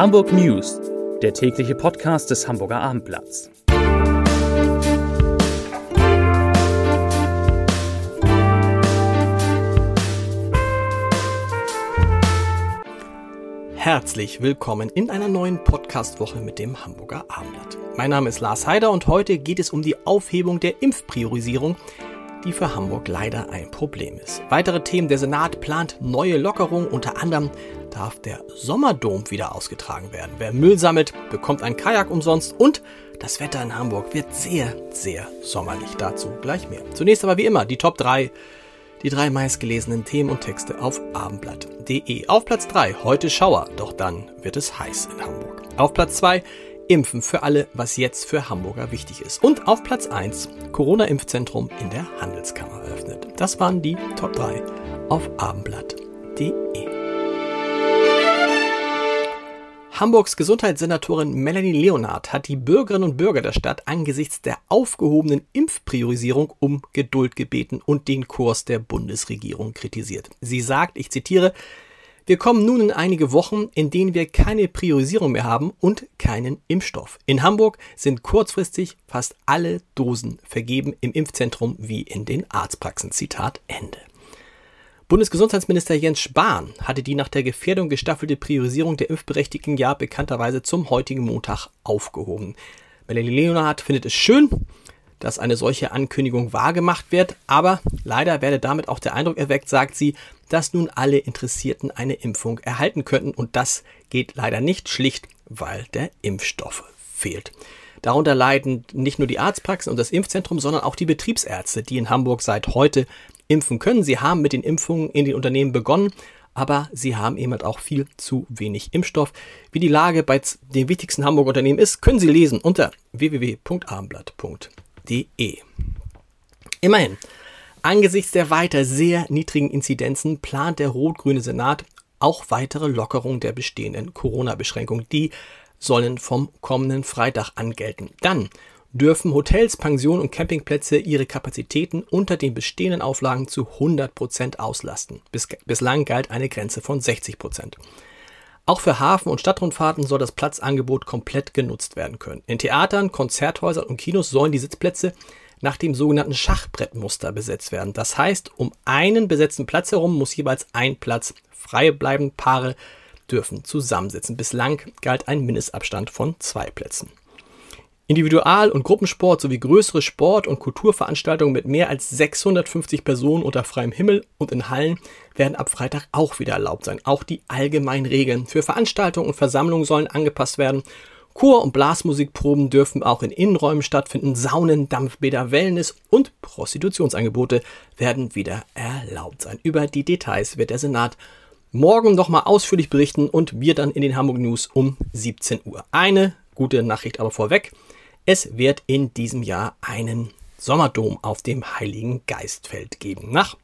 Hamburg News, der tägliche Podcast des Hamburger Abendblatts. Herzlich willkommen in einer neuen Podcastwoche mit dem Hamburger Abendblatt. Mein Name ist Lars Heider und heute geht es um die Aufhebung der Impfpriorisierung, die für Hamburg leider ein Problem ist. Weitere Themen, der Senat plant neue Lockerungen, unter anderem darf der Sommerdom wieder ausgetragen werden. Wer Müll sammelt, bekommt ein Kajak umsonst und das Wetter in Hamburg wird sehr, sehr sommerlich. Dazu gleich mehr. Zunächst aber wie immer die Top 3, die drei meistgelesenen Themen und Texte auf abendblatt.de. Auf Platz 3 heute Schauer, doch dann wird es heiß in Hamburg. Auf Platz 2 Impfen für alle, was jetzt für Hamburger wichtig ist. Und auf Platz 1 Corona-Impfzentrum in der Handelskammer eröffnet. Das waren die Top 3 auf abendblatt.de. Hamburgs Gesundheitssenatorin Melanie Leonard hat die Bürgerinnen und Bürger der Stadt angesichts der aufgehobenen Impfpriorisierung um Geduld gebeten und den Kurs der Bundesregierung kritisiert. Sie sagt, ich zitiere, wir kommen nun in einige Wochen, in denen wir keine Priorisierung mehr haben und keinen Impfstoff. In Hamburg sind kurzfristig fast alle Dosen vergeben im Impfzentrum wie in den Arztpraxen. Zitat Ende. Bundesgesundheitsminister Jens Spahn hatte die nach der Gefährdung gestaffelte Priorisierung der Impfberechtigten ja bekannterweise zum heutigen Montag aufgehoben. Melanie Leonhardt findet es schön, dass eine solche Ankündigung wahrgemacht wird, aber leider werde damit auch der Eindruck erweckt, sagt sie, dass nun alle Interessierten eine Impfung erhalten könnten und das geht leider nicht schlicht, weil der Impfstoff fehlt. Darunter leiden nicht nur die Arztpraxen und das Impfzentrum, sondern auch die Betriebsärzte, die in Hamburg seit heute impfen können. Sie haben mit den Impfungen in den Unternehmen begonnen, aber sie haben eben halt auch viel zu wenig Impfstoff. Wie die Lage bei den wichtigsten Hamburger Unternehmen ist, können Sie lesen unter www.abendblatt.de. Immerhin, angesichts der weiter sehr niedrigen Inzidenzen plant der rot-grüne Senat auch weitere Lockerungen der bestehenden Corona-Beschränkungen. Die sollen vom kommenden Freitag angelten. Dann dürfen Hotels, Pensionen und Campingplätze ihre Kapazitäten unter den bestehenden Auflagen zu 100 Prozent auslasten. Bis, bislang galt eine Grenze von 60 Prozent. Auch für Hafen- und Stadtrundfahrten soll das Platzangebot komplett genutzt werden können. In Theatern, Konzerthäusern und Kinos sollen die Sitzplätze nach dem sogenannten Schachbrettmuster besetzt werden. Das heißt, um einen besetzten Platz herum muss jeweils ein Platz frei bleiben. Paare dürfen zusammensitzen. Bislang galt ein Mindestabstand von zwei Plätzen. Individual- und Gruppensport sowie größere Sport- und Kulturveranstaltungen mit mehr als 650 Personen unter freiem Himmel und in Hallen werden ab Freitag auch wieder erlaubt sein. Auch die allgemeinen Regeln für Veranstaltungen und Versammlungen sollen angepasst werden. Chor- und Blasmusikproben dürfen auch in Innenräumen stattfinden. Saunen, Dampfbäder, Wellness und Prostitutionsangebote werden wieder erlaubt sein. Über die Details wird der Senat morgen nochmal ausführlich berichten und wir dann in den Hamburg News um 17 Uhr. Eine gute Nachricht aber vorweg. Es wird in diesem Jahr einen Sommerdom auf dem Heiligen Geistfeld geben. Nach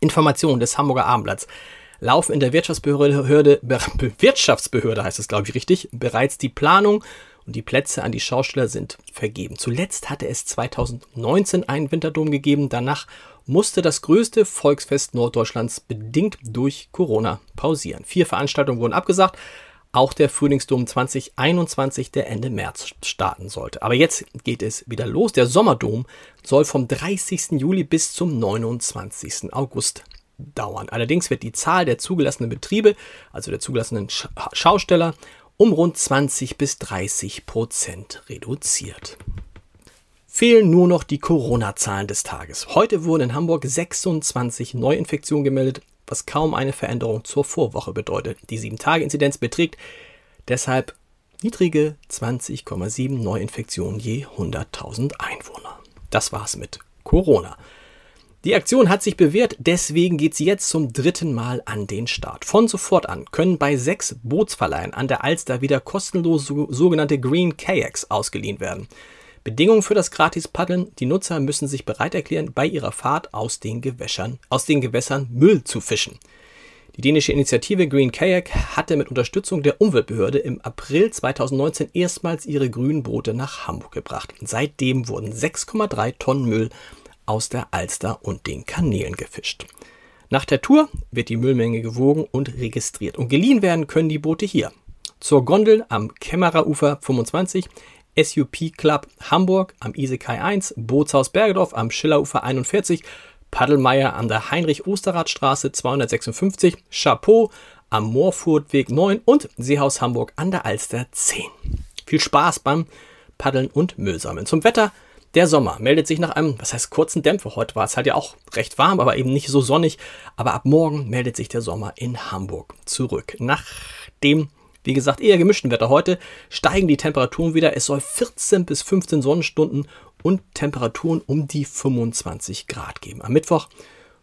Informationen des Hamburger Abendblatts laufen in der Wirtschaftsbehörde, Wirtschaftsbehörde heißt es glaube ich richtig, bereits die Planung und die Plätze an die Schausteller sind vergeben. Zuletzt hatte es 2019 einen Winterdom gegeben, danach musste das größte Volksfest Norddeutschlands bedingt durch Corona pausieren. Vier Veranstaltungen wurden abgesagt, auch der Frühlingsdom 2021, der Ende März starten sollte. Aber jetzt geht es wieder los. Der Sommerdom soll vom 30. Juli bis zum 29. August dauern. Allerdings wird die Zahl der zugelassenen Betriebe, also der zugelassenen Schausteller, um rund 20 bis 30 Prozent reduziert. Fehlen nur noch die Corona-Zahlen des Tages. Heute wurden in Hamburg 26 Neuinfektionen gemeldet, was kaum eine Veränderung zur Vorwoche bedeutet. Die 7-Tage-Inzidenz beträgt deshalb niedrige 20,7 Neuinfektionen je 100.000 Einwohner. Das war's mit Corona. Die Aktion hat sich bewährt, deswegen geht sie jetzt zum dritten Mal an den Start. Von sofort an können bei sechs Bootsverleihen an der Alster wieder kostenlos sogenannte Green Kayaks ausgeliehen werden. Bedingung für das Gratis-Paddeln, die Nutzer müssen sich bereit erklären, bei ihrer Fahrt aus den, Gewässern, aus den Gewässern Müll zu fischen. Die dänische Initiative Green Kayak hatte mit Unterstützung der Umweltbehörde im April 2019 erstmals ihre grünen Boote nach Hamburg gebracht. Seitdem wurden 6,3 Tonnen Müll aus der Alster und den Kanälen gefischt. Nach der Tour wird die Müllmenge gewogen und registriert und geliehen werden können die Boote hier. zur Gondel am Kämmererufer 25, SUP Club Hamburg am Isekai 1, Bootshaus Bergedorf am Schillerufer 41, Paddelmeier an der Heinrich-Osterrath-Straße 256, Chapeau am Moorfurtweg 9 und Seehaus Hamburg an der Alster 10. Viel Spaß beim Paddeln und Müllsammeln. Zum Wetter. Der Sommer meldet sich nach einem, was heißt kurzen Dämpfer. Heute war es halt ja auch recht warm, aber eben nicht so sonnig. Aber ab morgen meldet sich der Sommer in Hamburg zurück. Nach dem, wie gesagt, eher gemischten Wetter heute steigen die Temperaturen wieder. Es soll 14 bis 15 Sonnenstunden und Temperaturen um die 25 Grad geben. Am Mittwoch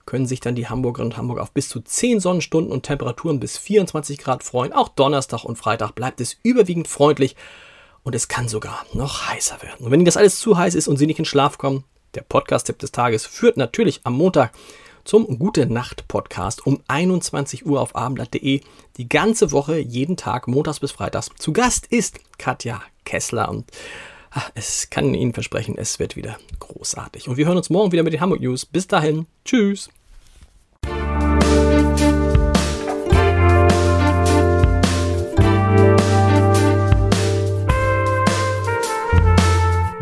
können sich dann die Hamburgerinnen und Hamburger auf bis zu 10 Sonnenstunden und Temperaturen bis 24 Grad freuen. Auch Donnerstag und Freitag bleibt es überwiegend freundlich und es kann sogar noch heißer werden. Und wenn Ihnen das alles zu heiß ist und Sie nicht in Schlaf kommen, der Podcast-Tipp des Tages führt natürlich am Montag zum Gute Nacht Podcast um 21 Uhr auf abendblatt.de. Die ganze Woche, jeden Tag, montags bis freitags. Zu Gast ist Katja Kessler und ach, es kann Ihnen versprechen, es wird wieder großartig. Und wir hören uns morgen wieder mit den Hamburg News. Bis dahin, tschüss.